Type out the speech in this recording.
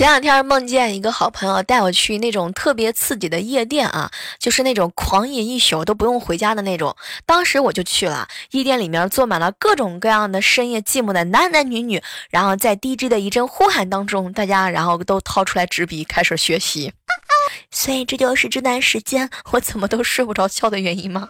前两天梦见一个好朋友带我去那种特别刺激的夜店啊，就是那种狂饮一宿都不用回家的那种。当时我就去了，夜店里面坐满了各种各样的深夜寂寞的男男女女，然后在 DJ 的一阵呼喊当中，大家然后都掏出来纸笔开始学习。所以这就是这段时间我怎么都睡不着觉的原因吗？